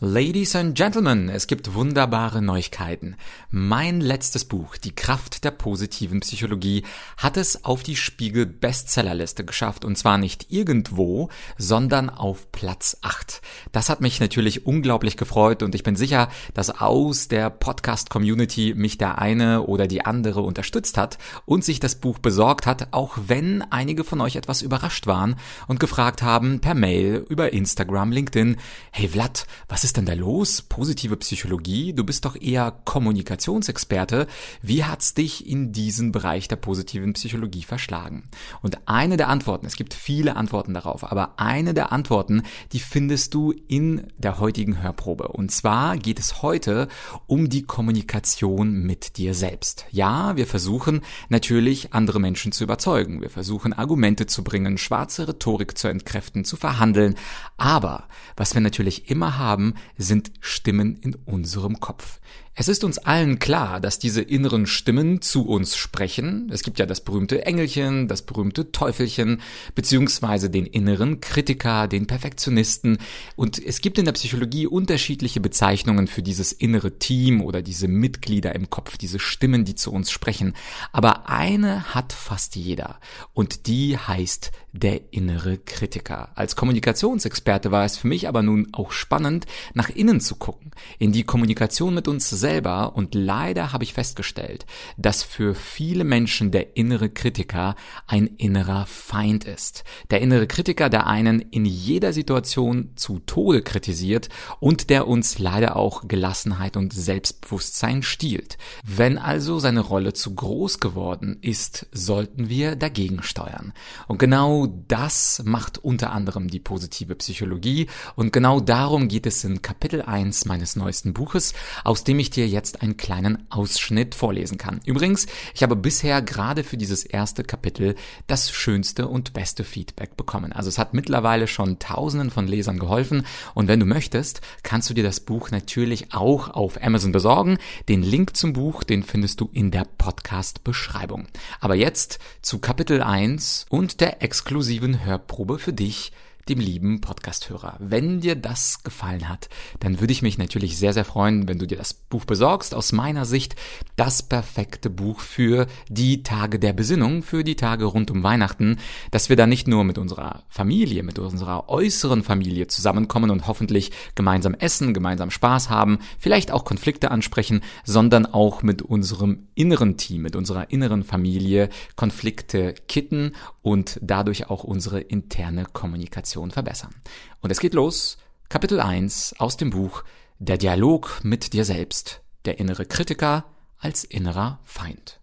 Ladies and Gentlemen, es gibt wunderbare Neuigkeiten. Mein letztes Buch, Die Kraft der positiven Psychologie, hat es auf die Spiegel Bestsellerliste geschafft und zwar nicht irgendwo, sondern auf Platz 8. Das hat mich natürlich unglaublich gefreut und ich bin sicher, dass aus der Podcast Community mich der eine oder die andere unterstützt hat und sich das Buch besorgt hat, auch wenn einige von euch etwas überrascht waren und gefragt haben per Mail, über Instagram, LinkedIn, hey Vlad, was ist ist denn da los? Positive Psychologie? Du bist doch eher Kommunikationsexperte. Wie hat's dich in diesen Bereich der positiven Psychologie verschlagen? Und eine der Antworten, es gibt viele Antworten darauf, aber eine der Antworten, die findest du in der heutigen Hörprobe. Und zwar geht es heute um die Kommunikation mit dir selbst. Ja, wir versuchen natürlich andere Menschen zu überzeugen. Wir versuchen Argumente zu bringen, schwarze Rhetorik zu entkräften, zu verhandeln. Aber was wir natürlich immer haben, sind Stimmen in unserem Kopf. Es ist uns allen klar, dass diese inneren Stimmen zu uns sprechen. Es gibt ja das berühmte Engelchen, das berühmte Teufelchen, beziehungsweise den inneren Kritiker, den Perfektionisten. Und es gibt in der Psychologie unterschiedliche Bezeichnungen für dieses innere Team oder diese Mitglieder im Kopf, diese Stimmen, die zu uns sprechen. Aber eine hat fast jeder. Und die heißt der innere Kritiker. Als Kommunikationsexperte war es für mich aber nun auch spannend, nach innen zu gucken, in die Kommunikation mit uns selbst selber und leider habe ich festgestellt, dass für viele Menschen der innere Kritiker ein innerer Feind ist. Der innere Kritiker, der einen in jeder Situation zu Tode kritisiert und der uns leider auch Gelassenheit und Selbstbewusstsein stiehlt. Wenn also seine Rolle zu groß geworden ist, sollten wir dagegen steuern. Und genau das macht unter anderem die positive Psychologie und genau darum geht es in Kapitel 1 meines neuesten Buches, aus dem ich dir jetzt einen kleinen Ausschnitt vorlesen kann. Übrigens, ich habe bisher gerade für dieses erste Kapitel das schönste und beste Feedback bekommen. Also es hat mittlerweile schon tausenden von Lesern geholfen und wenn du möchtest, kannst du dir das Buch natürlich auch auf Amazon besorgen. Den Link zum Buch, den findest du in der Podcast-Beschreibung. Aber jetzt zu Kapitel 1 und der exklusiven Hörprobe für dich dem lieben Podcasthörer. Wenn dir das gefallen hat, dann würde ich mich natürlich sehr, sehr freuen, wenn du dir das Buch besorgst. Aus meiner Sicht das perfekte Buch für die Tage der Besinnung, für die Tage rund um Weihnachten, dass wir da nicht nur mit unserer Familie, mit unserer äußeren Familie zusammenkommen und hoffentlich gemeinsam essen, gemeinsam Spaß haben, vielleicht auch Konflikte ansprechen, sondern auch mit unserem inneren Team, mit unserer inneren Familie Konflikte kitten und dadurch auch unsere interne Kommunikation verbessern. Und es geht los, Kapitel 1 aus dem Buch Der Dialog mit dir selbst, der innere Kritiker als innerer Feind.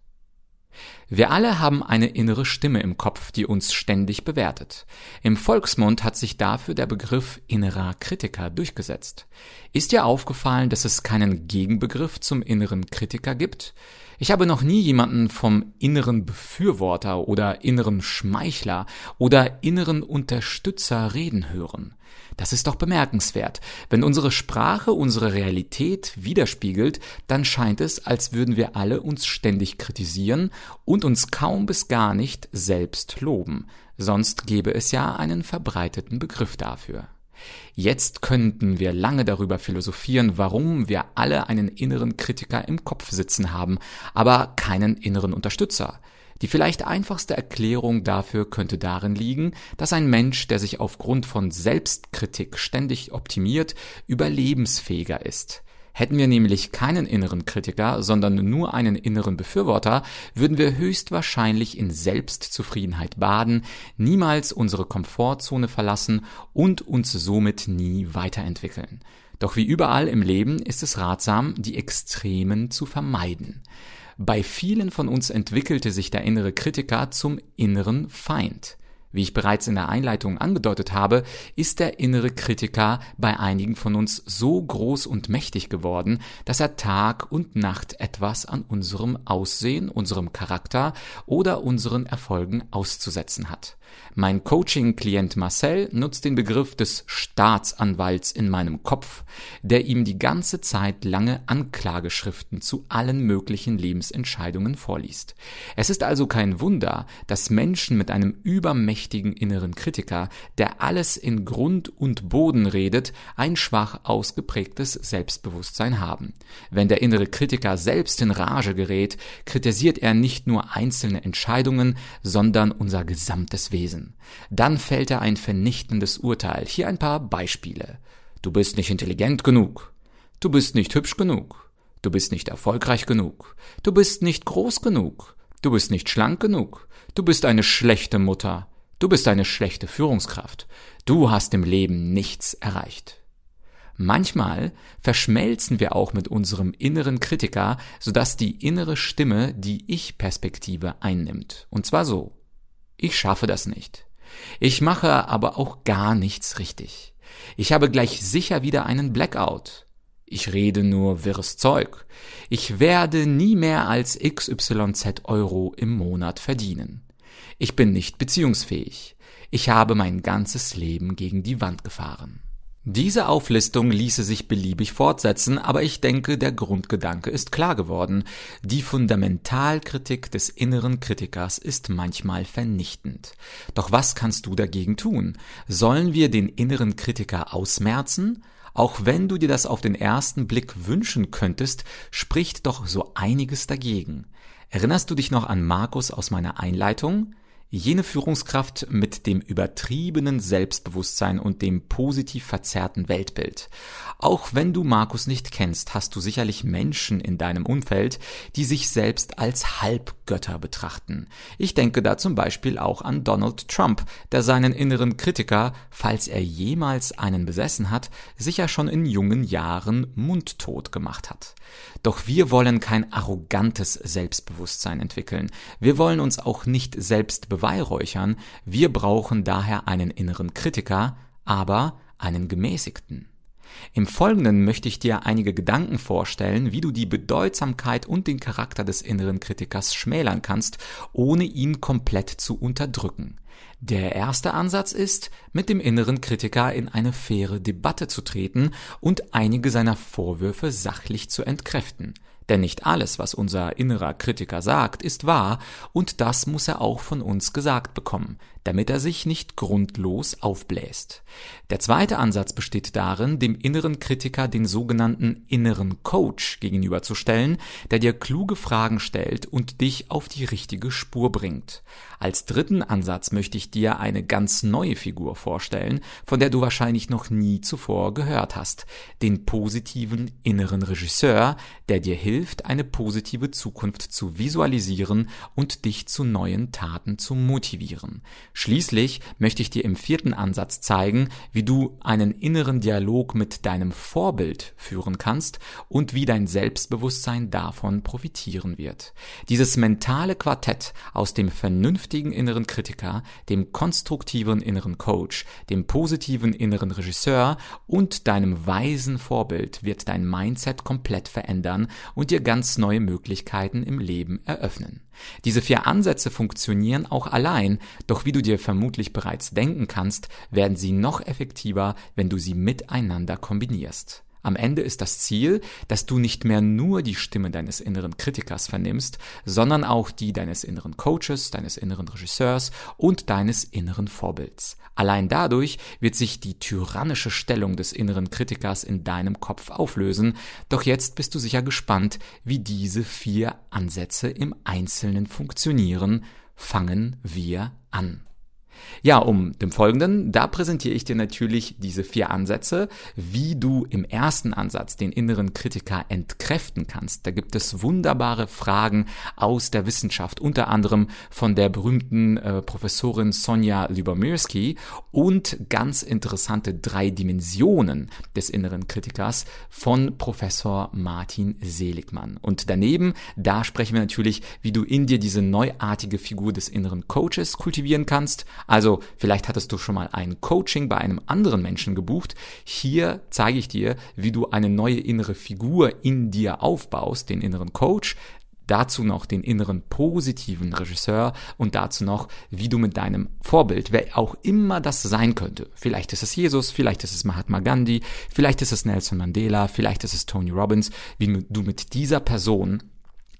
Wir alle haben eine innere Stimme im Kopf, die uns ständig bewertet. Im Volksmund hat sich dafür der Begriff innerer Kritiker durchgesetzt. Ist dir aufgefallen, dass es keinen Gegenbegriff zum inneren Kritiker gibt? Ich habe noch nie jemanden vom inneren Befürworter oder inneren Schmeichler oder inneren Unterstützer reden hören. Das ist doch bemerkenswert. Wenn unsere Sprache unsere Realität widerspiegelt, dann scheint es, als würden wir alle uns ständig kritisieren und uns kaum bis gar nicht selbst loben. Sonst gäbe es ja einen verbreiteten Begriff dafür. Jetzt könnten wir lange darüber philosophieren, warum wir alle einen inneren Kritiker im Kopf sitzen haben, aber keinen inneren Unterstützer. Die vielleicht einfachste Erklärung dafür könnte darin liegen, dass ein Mensch, der sich aufgrund von Selbstkritik ständig optimiert, überlebensfähiger ist. Hätten wir nämlich keinen inneren Kritiker, sondern nur einen inneren Befürworter, würden wir höchstwahrscheinlich in Selbstzufriedenheit baden, niemals unsere Komfortzone verlassen und uns somit nie weiterentwickeln. Doch wie überall im Leben ist es ratsam, die Extremen zu vermeiden. Bei vielen von uns entwickelte sich der innere Kritiker zum inneren Feind. Wie ich bereits in der Einleitung angedeutet habe, ist der innere Kritiker bei einigen von uns so groß und mächtig geworden, dass er Tag und Nacht etwas an unserem Aussehen, unserem Charakter oder unseren Erfolgen auszusetzen hat. Mein Coaching-Klient Marcel nutzt den Begriff des Staatsanwalts in meinem Kopf, der ihm die ganze Zeit lange Anklageschriften zu allen möglichen Lebensentscheidungen vorliest. Es ist also kein Wunder, dass Menschen mit einem übermächtigen inneren Kritiker, der alles in Grund und Boden redet, ein schwach ausgeprägtes Selbstbewusstsein haben. Wenn der innere Kritiker selbst in Rage gerät, kritisiert er nicht nur einzelne Entscheidungen, sondern unser gesamtes Wesen. Dann fällt er ein vernichtendes Urteil. Hier ein paar Beispiele. Du bist nicht intelligent genug. Du bist nicht hübsch genug. Du bist nicht erfolgreich genug. Du bist nicht groß genug. Du bist nicht schlank genug. Du bist eine schlechte Mutter. Du bist eine schlechte Führungskraft. Du hast im Leben nichts erreicht. Manchmal verschmelzen wir auch mit unserem inneren Kritiker, sodass die innere Stimme die Ich-Perspektive einnimmt. Und zwar so. Ich schaffe das nicht. Ich mache aber auch gar nichts richtig. Ich habe gleich sicher wieder einen Blackout. Ich rede nur wirres Zeug. Ich werde nie mehr als XYZ Euro im Monat verdienen. Ich bin nicht beziehungsfähig. Ich habe mein ganzes Leben gegen die Wand gefahren. Diese Auflistung ließe sich beliebig fortsetzen, aber ich denke, der Grundgedanke ist klar geworden. Die Fundamentalkritik des inneren Kritikers ist manchmal vernichtend. Doch was kannst du dagegen tun? Sollen wir den inneren Kritiker ausmerzen? Auch wenn du dir das auf den ersten Blick wünschen könntest, spricht doch so einiges dagegen. Erinnerst du dich noch an Markus aus meiner Einleitung? Jene Führungskraft mit dem übertriebenen Selbstbewusstsein und dem positiv verzerrten Weltbild. Auch wenn du Markus nicht kennst, hast du sicherlich Menschen in deinem Umfeld, die sich selbst als Halbgötter betrachten. Ich denke da zum Beispiel auch an Donald Trump, der seinen inneren Kritiker, falls er jemals einen besessen hat, sicher schon in jungen Jahren mundtot gemacht hat. Doch wir wollen kein arrogantes Selbstbewusstsein entwickeln. Wir wollen uns auch nicht selbst beweihräuchern. Wir brauchen daher einen inneren Kritiker, aber einen gemäßigten. Im Folgenden möchte ich dir einige Gedanken vorstellen, wie du die Bedeutsamkeit und den Charakter des inneren Kritikers schmälern kannst, ohne ihn komplett zu unterdrücken. Der erste Ansatz ist, mit dem inneren Kritiker in eine faire Debatte zu treten und einige seiner Vorwürfe sachlich zu entkräften. Denn nicht alles, was unser innerer Kritiker sagt, ist wahr, und das muss er auch von uns gesagt bekommen, damit er sich nicht grundlos aufbläst. Der zweite Ansatz besteht darin, dem inneren Kritiker den sogenannten inneren Coach gegenüberzustellen, der dir kluge Fragen stellt und dich auf die richtige Spur bringt. Als dritten Ansatz möchte ich dir eine ganz neue Figur vorstellen, von der du wahrscheinlich noch nie zuvor gehört hast, den positiven inneren Regisseur, der dir hilft, eine positive Zukunft zu visualisieren und dich zu neuen Taten zu motivieren. Schließlich möchte ich dir im vierten Ansatz zeigen, wie du einen inneren Dialog mit deinem Vorbild führen kannst und wie dein Selbstbewusstsein davon profitieren wird. Dieses mentale Quartett aus dem vernünftigen inneren Kritiker, dem konstruktiven inneren Coach, dem positiven inneren Regisseur und deinem weisen Vorbild wird dein Mindset komplett verändern und dir ganz neue Möglichkeiten im Leben eröffnen. Diese vier Ansätze funktionieren auch allein, doch wie du dir vermutlich bereits denken kannst, werden sie noch effektiver, wenn du sie miteinander kombinierst. Am Ende ist das Ziel, dass du nicht mehr nur die Stimme deines inneren Kritikers vernimmst, sondern auch die deines inneren Coaches, deines inneren Regisseurs und deines inneren Vorbilds. Allein dadurch wird sich die tyrannische Stellung des inneren Kritikers in deinem Kopf auflösen, doch jetzt bist du sicher gespannt, wie diese vier Ansätze im Einzelnen funktionieren. Fangen wir an. Ja, um dem Folgenden, da präsentiere ich dir natürlich diese vier Ansätze, wie du im ersten Ansatz den inneren Kritiker entkräften kannst. Da gibt es wunderbare Fragen aus der Wissenschaft, unter anderem von der berühmten äh, Professorin Sonja Lyubomirsky und ganz interessante drei Dimensionen des inneren Kritikers von Professor Martin Seligmann. Und daneben, da sprechen wir natürlich, wie du in dir diese neuartige Figur des inneren Coaches kultivieren kannst, Also vielleicht hattest du schon mal ein Coaching bei einem anderen Menschen gebucht. Hier zeige ich dir, wie du eine neue innere Figur in dir aufbaust, den inneren Coach, dazu noch den inneren positiven Regisseur und dazu noch, wie du mit deinem Vorbild, wer auch immer das sein könnte, vielleicht ist es Jesus, vielleicht ist es Mahatma Gandhi, vielleicht ist es Nelson Mandela, vielleicht ist es Tony Robbins, wie du mit dieser Person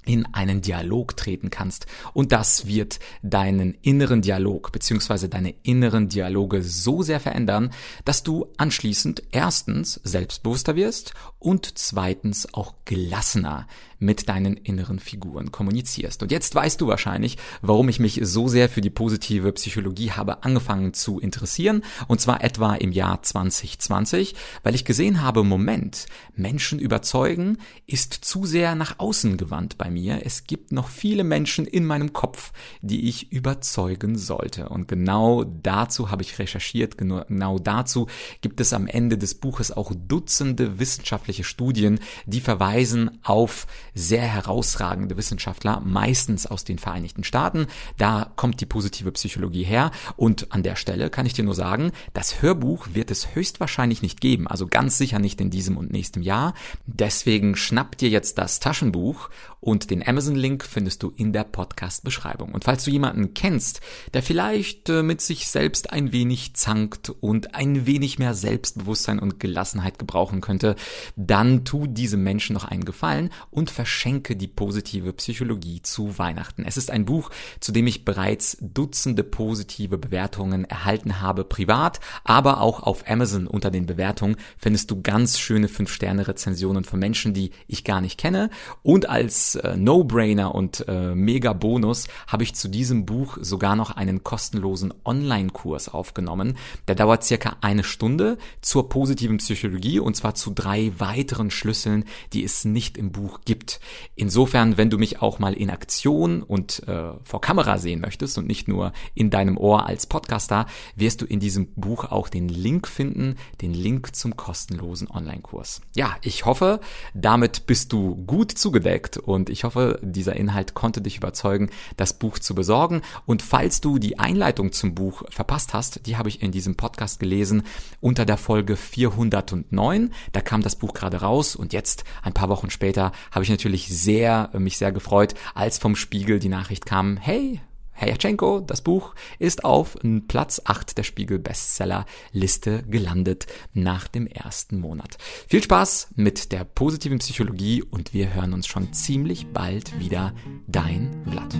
in einen Dialog treten kannst. Und das wird deinen inneren Dialog beziehungsweise deine inneren Dialoge so sehr verändern, dass du anschließend erstens selbstbewusster wirst und zweitens auch gelassener mit deinen inneren Figuren kommunizierst. Und jetzt weißt du wahrscheinlich, warum ich mich so sehr für die positive Psychologie habe angefangen zu interessieren. Und zwar etwa im Jahr 2020, weil ich gesehen habe, Moment, Menschen überzeugen ist zu sehr nach außen gewandt bei mir. Es gibt noch viele Menschen in meinem Kopf, die ich überzeugen sollte. Und genau dazu habe ich recherchiert. Genau dazu gibt es am Ende des Buches auch Dutzende wissenschaftliche Studien, die verweisen auf sehr herausragende Wissenschaftler, meistens aus den Vereinigten Staaten. Da kommt die positive Psychologie her. Und an der Stelle kann ich dir nur sagen, das Hörbuch wird es höchstwahrscheinlich nicht geben. Also ganz sicher nicht in diesem und nächstem Jahr. Deswegen schnapp dir jetzt das Taschenbuch und den Amazon-Link findest du in der Podcast-Beschreibung. Und falls du jemanden kennst, der vielleicht äh, mit sich selbst ein wenig zankt und ein wenig mehr Selbstbewusstsein und Gelassenheit gebrauchen könnte, dann tu diesem Menschen noch einen Gefallen und verschenke die positive Psychologie zu Weihnachten. Es ist ein Buch, zu dem ich bereits Dutzende positive Bewertungen erhalten habe, privat, aber auch auf Amazon unter den Bewertungen findest du ganz schöne 5-Sterne-Rezensionen von Menschen, die ich gar nicht kenne und als äh, No-Brainer und äh, Mega-Bonus habe ich zu diesem Buch sogar noch einen kostenlosen Online-Kurs aufgenommen. Der dauert circa eine Stunde zur positiven Psychologie und zwar zu drei weiteren Schlüsseln, die es nicht im Buch gibt. Insofern, wenn du mich auch mal in Aktion und äh, vor Kamera sehen möchtest und nicht nur in deinem Ohr als Podcaster, wirst du in diesem Buch auch den Link finden, den Link zum kostenlosen Online-Kurs. Ja, ich hoffe, damit bist du gut zugedeckt und ich hoffe, dieser Inhalt konnte dich überzeugen, das Buch zu besorgen. Und falls du die Einleitung zum Buch verpasst hast, die habe ich in diesem Podcast gelesen unter der Folge 409. Da kam das Buch gerade raus und jetzt, ein paar Wochen später, habe ich natürlich sehr, mich sehr gefreut, als vom Spiegel die Nachricht kam, hey, Herr Jatschenko, das Buch ist auf Platz 8 der Spiegel Bestseller Liste gelandet nach dem ersten Monat. Viel Spaß mit der positiven Psychologie und wir hören uns schon ziemlich bald wieder. Dein Vlad.